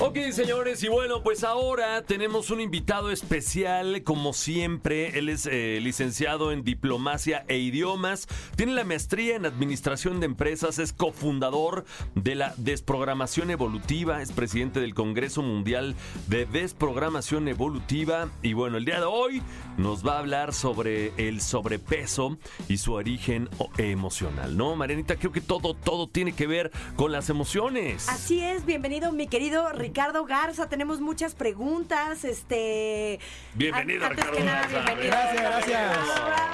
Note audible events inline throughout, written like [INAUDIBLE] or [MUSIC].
Ok, señores, y bueno, pues ahora tenemos un invitado especial, como siempre. Él es eh, licenciado en diplomacia e idiomas, tiene la maestría en administración de empresas, es cofundador de la desprogramación evolutiva, es presidente del Congreso Mundial de Desprogramación Evolutiva. Y bueno, el día de hoy nos va a hablar sobre el sobrepeso y su origen emocional, ¿no? Marianita, creo que todo, todo tiene que ver con las emociones. Así es, bienvenido mi querido Ricardo Garza. Tenemos muchas preguntas. Este. Bienvenido, an- antes Ricardo que nada, Garza. bienvenido. Gracias, gracias.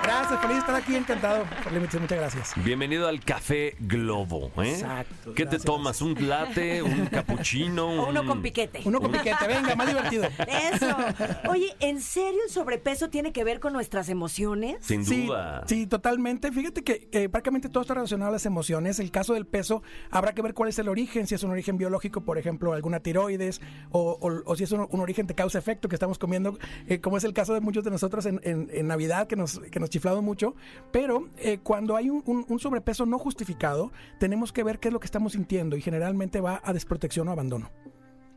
Gracias, feliz de estar aquí, encantado muchas gracias. Bienvenido al Café Globo, ¿eh? Exacto, ¿Qué te tomas? ¿Un latte? ¿Un [LAUGHS] cappuccino? O uno un- con piquete. Uno con piquete, venga, más divertido. Eso. Oye, ¿en serio el sobrepeso tiene que ver con nuestras emociones? Sin Sí, duda. sí, totalmente. Fíjate que, que prácticamente todo está relacionado a las emociones. El caso del peso, habrá que ver cuál es el origen, si es un origen biológico, por ejemplo, alguna tiroides, o, o- o si es un, un origen de causa-efecto que estamos comiendo, eh, como es el caso de muchos de nosotros en, en- en Navidad, que nos, que nos chiflamos mucho. Pero eh, cuando hay un, un- un sobrepeso no justificado, tenemos que ver qué es lo que estamos sintiendo y generalmente va a desprotección o abandono.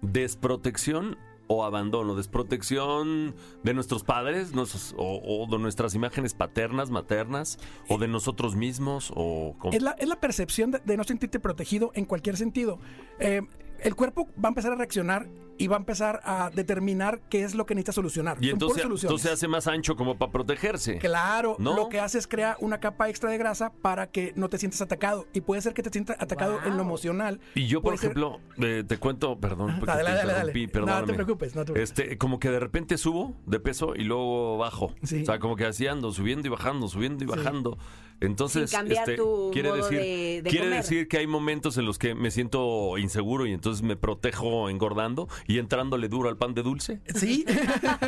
¿Desprotección o abandono? ¿Desprotección de nuestros padres nuestros- o, o de nuestras imágenes paternas, maternas? ¿O de nosotros mismos? ¿O? Es la, es la percepción de, de no sentirte protegido en cualquier sentido. Eh, el cuerpo va a empezar a reaccionar y va a empezar a determinar qué es lo que necesita solucionar. y entonces, entonces se hace más ancho como para protegerse. Claro, ¿No? lo que hace es crear una capa extra de grasa para que no te sientas atacado. Y puede ser que te sientas atacado en lo emocional. Y yo, por ser- ejemplo, eh, te cuento, perdón, porque Dale, te dale, dale, interrumpí, dale. perdóname. No te preocupes, no te preocupes. Este, como que de repente subo de peso y luego bajo. Sí. O sea, como que así ando, subiendo y bajando, subiendo y bajando. Entonces, Sin cambiar este, tu quiere decir, de- de quiere comer. decir que hay momentos en los que me siento inseguro y entonces me protejo engordando y entrándole duro al pan de dulce. Sí.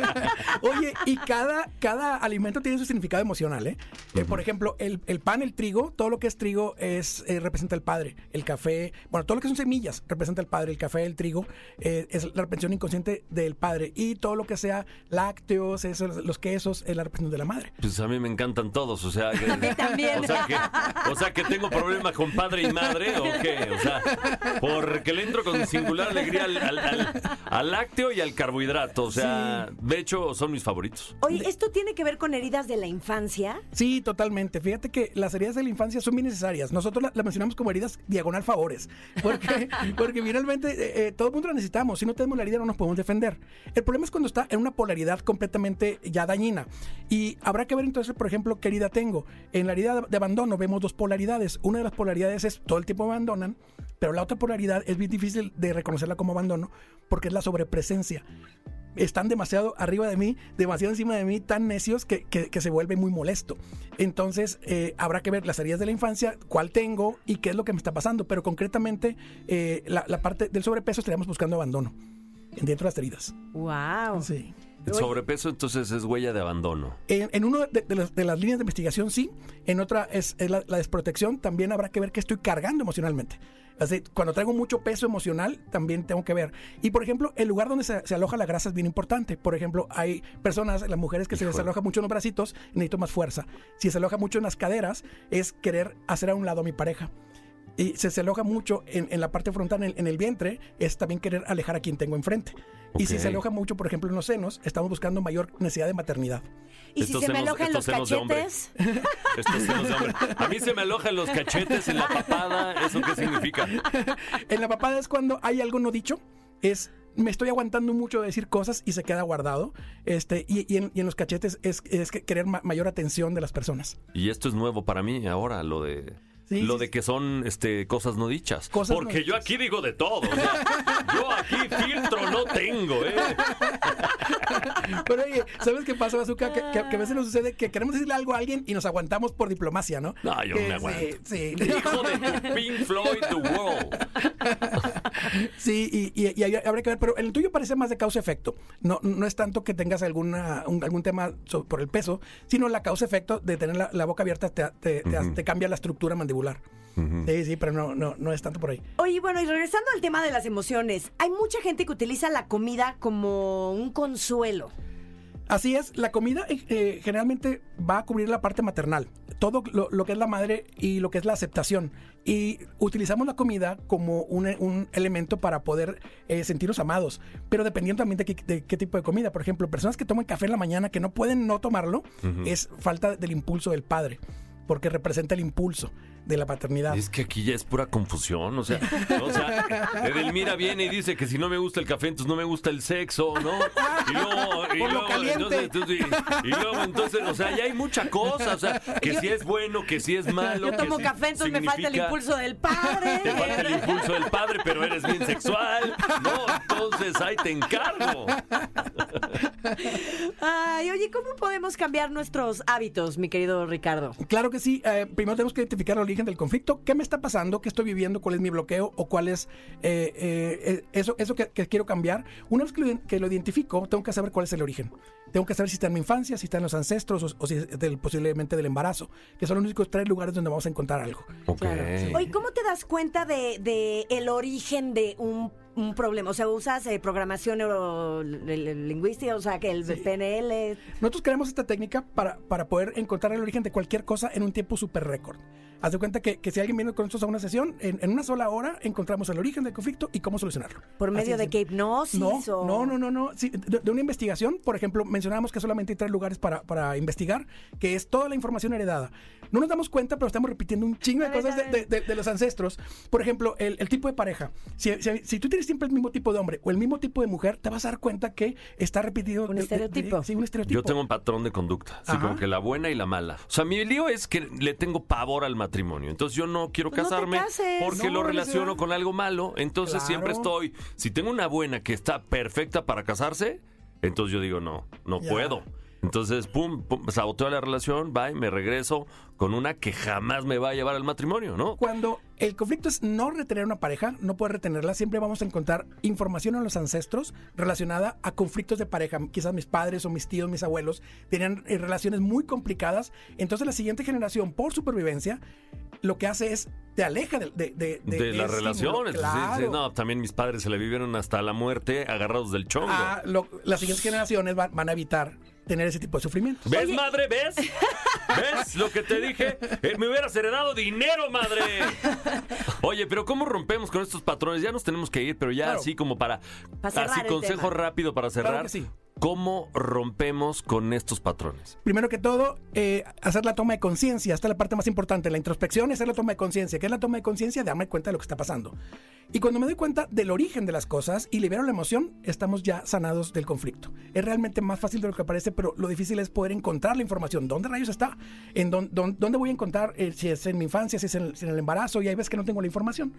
[LAUGHS] Oye, y cada, cada alimento tiene su significado emocional, ¿eh? Eh, por ejemplo, el, el pan, el trigo, todo lo que es trigo es eh, representa el padre. El café, bueno, todo lo que son semillas representa el padre. El café, el trigo, eh, es la representación inconsciente del padre. Y todo lo que sea lácteos, eso, los quesos, es la representación de la madre. Pues a mí me encantan todos, o sea, que, también. O sea, que, o sea que tengo problemas con padre y madre, ¿o qué? O sea, porque le entro con singular alegría al, al- al- [LAUGHS] al lácteo y al carbohidrato, o sea, de hecho son mis favoritos. Oye, ¿esto tiene que ver con heridas de la infancia? Sí, totalmente. Fíjate que las heridas de la infancia son bien necesarias. Nosotros las la mencionamos como heridas diagonal favores. Porque, [LAUGHS] porque finalmente eh, eh, todo el mundo las necesitamos. Si no tenemos la herida no nos podemos defender. El problema es cuando está en una polaridad completamente ya dañina. Y habrá que ver entonces, por ejemplo, qué herida tengo. En la herida de abandono vemos dos polaridades. Una de las polaridades es todo el tiempo me abandonan, pero la otra polaridad es bien difícil de reconocerla como abandono porque es la sobrepresencia están demasiado arriba de mí, demasiado encima de mí, tan necios que, que- que se vuelve muy molesto. Entonces, eh, habrá que ver las heridas de la infancia, cuál tengo y qué es lo que me está pasando. Pero concretamente, eh, la, la parte del sobrepeso estaríamos buscando abandono dentro de las heridas. ¡Wow! Sí. El sobrepeso entonces es huella de abandono. En, en una de, de las, de las líneas de investigación, sí. En otra es, es la, la desprotección. También habrá que ver qué estoy cargando emocionalmente. Así, cuando traigo mucho peso emocional, también tengo que ver. Y por ejemplo, el lugar donde se, se aloja la grasa es bien importante. Por ejemplo, hay personas, las mujeres que se les aloja mucho en los bracitos, necesito más fuerza. Si se aloja mucho en las caderas, es querer hacer a un lado a mi pareja. Y si se aloja mucho en, en la parte frontal, en el, en el vientre, es también querer alejar a quien tengo enfrente. Y si se aloja mucho, por ejemplo, en los senos, estamos buscando mayor necesidad de maternidad. ¿Y si Estos se me senos- alojan los cachetes? [LAUGHS] Estos senos de hombre. A mí se me alojan los cachetes en la papada, ¿eso qué significa? [LAUGHS] En la papada es cuando hay algo no dicho, es me estoy aguantando mucho de decir cosas y se queda guardado. Este, y, y en, y en los cachetes es, es que querer ma- mayor atención de las personas. Y esto es nuevo para mí ahora, lo de Sí, lo sí, de que son este cosas no dichas. Cosas no Porque yo aquí digo de todo. o sea, yo aquí filtro no tengo, ¿eh? [LAUGHS] Pero oye, ¿sabes qué pasa, Bazooka? Que, que- que a veces nos sucede que queremos decirle algo a alguien y nos aguantamos por diplomacia, ¿no? No, yo Que me sí, aguanto. Sí, Hijo de tu Pink Floyd, The World. [LAUGHS] [LAUGHS] Sí, y, y- y habrá que ver, pero el tuyo parece más de causa-efecto. No, no es tanto que tengas alguna, un- algún tema por el peso, sino la causa-efecto de tener la, la boca abierta te, te- te- te cambia la estructura mandibular. Sí, sí, pero no, no, no es tanto por ahí. Oye, bueno, y regresando al tema de las emociones, hay mucha gente que utiliza la comida como un consuelo. Así es, la comida eh, eh, generalmente va a cubrir la parte maternal, todo lo, lo que es la madre y lo que es la aceptación. Y utilizamos la comida como un, un elemento para poder eh, sentirnos amados, pero dependiendo también de qué, de qué tipo de comida. Por ejemplo, personas que toman café en la mañana que no pueden no tomarlo, es falta del impulso del padre, porque representa el impulso de la paternidad. Es que aquí ya es pura confusión, o sea, o sea, Edelmira viene y dice que si no me gusta el café, entonces no me gusta el sexo, ¿no? Y luego, y Por lo luego, caliente. entonces, entonces, y, y luego, entonces, o sea, ya hay mucha cosa, o sea, que si es bueno, que si es malo. Yo que tomo si café, entonces me falta el impulso del padre. [LAUGHS] Te falta el impulso del padre, pero eres bien sexual. No, entonces ahí te encargo. Ay, oye, ¿cómo podemos cambiar nuestros hábitos, mi querido Ricardo? Claro que sí. eh, primero tenemos que identificar origen del conflicto. ¿Qué me está pasando? ¿Qué estoy viviendo? ¿Cuál es mi bloqueo? ¿O cuál es eh, eh, eh, eso, eso que, que quiero cambiar? Una vez que lo, que lo identifico, tengo que saber cuál es el origen. Tengo que saber si está en mi infancia, si está en los ancestros o, o si es del, posiblemente del embarazo, que son los únicos tres lugares donde vamos a encontrar algo. Ok. Oye, ¿cómo te das cuenta de, de el origen de un, un problema? O sea, usas eh, programación neurolingüística, o sea, que el PNL. Nosotros creamos esta técnica para, para poder encontrar el origen de cualquier cosa en un tiempo súper récord. Haz de cuenta que, que si alguien viene con nosotros a una sesión, en, en una sola hora encontramos el origen del conflicto y cómo solucionarlo. ¿Por Así medio de simple. qué hipnosis? No, o... no, no, no, no. Sí, de, de una investigación, por ejemplo, mencionábamos que solamente hay tres lugares para, para investigar, que es toda la información heredada. No nos damos cuenta, pero estamos repitiendo un chingo de cosas de, de- de- de los ancestros. Por ejemplo, el, el tipo de pareja. Si, si- si tú tienes siempre el mismo tipo de hombre o el mismo tipo de mujer, te vas a dar cuenta que está repetido. Un de- de- estereotipo. de- sí, un estereotipo. Yo tengo un patrón de conducta, así como que la buena y la mala. O sea, mi lío es que le tengo pavor al matrimonio. Entonces yo no quiero Pues no casarme cases. porque No, lo no relaciono con algo malo. Entonces Claro. siempre estoy, si tengo una buena que está perfecta para casarse, entonces yo digo, no, no Ya. puedo. Entonces, pum, pum, saboteo la relación, bye, me regreso con una que jamás me va a llevar al matrimonio, ¿no? Cuando el conflicto es no retener una pareja, no poder retenerla, siempre vamos a encontrar información en los ancestros relacionada a conflictos de pareja. Quizás mis padres o mis tíos, mis abuelos tenían eh, relaciones muy complicadas. Entonces la siguiente generación, por supervivencia, lo que hace es te aleja de, de, las relaciones. estímulo. sí, sí, Claro. no, también mis padres se le vivieron hasta la muerte agarrados del chongo. Ah, lo- las siguientes generaciones van, van a evitar tener ese tipo de sufrimientos. ¿Ves, Oye. madre? ¿Ves? ¿Ves lo que te dije? Eh, me hubieras heredado dinero, madre. Oye, pero ¿cómo rompemos con estos patrones? Ya nos tenemos que ir, pero ya Claro. así como para... Para así el consejo tema. rápido para cerrar. Claro que sí. ¿Cómo rompemos con estos patrones? Primero que todo, eh, hacer la toma de conciencia. Esta es la parte más importante. La introspección es hacer la toma de conciencia. ¿Qué es la toma de conciencia? Darme cuenta de lo que está pasando. Y cuando me doy cuenta del origen de las cosas y libero la emoción, estamos ya sanados del conflicto. Es realmente más fácil de lo que parece, pero lo difícil es poder encontrar la información. ¿Dónde rayos está? ¿En dónde, voy a encontrar eh, si es en mi infancia, si es en el embarazo? Y hay veces que no tengo la información.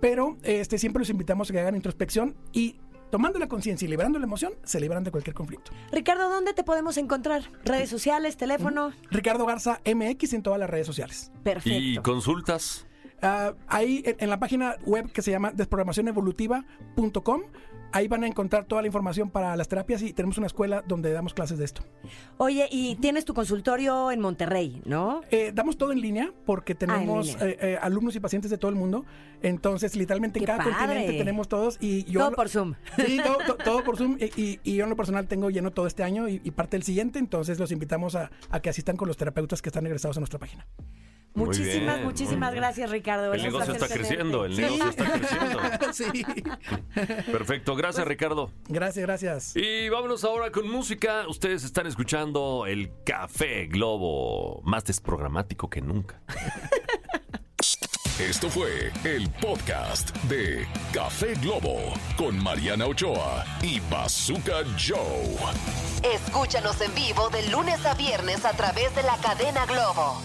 Pero este, siempre los invitamos a que hagan introspección y tomando la conciencia y liberando la emoción, se liberan de cualquier conflicto. Ricardo, ¿dónde te podemos encontrar? ¿Redes sociales, teléfono? [CLEARS THROAT] Ricardo Garza MX en todas las redes sociales. Perfecto. ¿Y consultas? Ah, ahí en, en la página web que se llama desprogramacionevolutiva.com, ahí van a encontrar toda la información para las terapias y tenemos una escuela donde damos clases de esto. Oye, y tienes tu consultorio en Monterrey, ¿no? Eh, damos todo en línea porque tenemos línea. eh, eh, alumnos y pacientes de todo el mundo. Entonces, literalmente en ¡Qué cada padre! continente tenemos todos y yo... Todo por Zoom. Sí, [LAUGHS] todo, to- todo por Zoom. Y, y- y yo en lo personal tengo lleno todo este año y, y parte del siguiente. Entonces, los invitamos a, a que asistan con los terapeutas que están egresados a nuestra página. Muchísimas, bien, muchísimas gracias, Ricardo. El negocio está tenerte. creciendo, el Sí. negocio está creciendo. [LAUGHS] sí. Perfecto, gracias Ricardo. Gracias, gracias. Y vámonos ahora con música. Ustedes están escuchando el Café Globo, más desprogramático que nunca. [LAUGHS] Esto fue el podcast de Café Globo con Mariana Ochoa y Bazooka Joe. Escúchanos en vivo de lunes a viernes a través de la cadena Globo.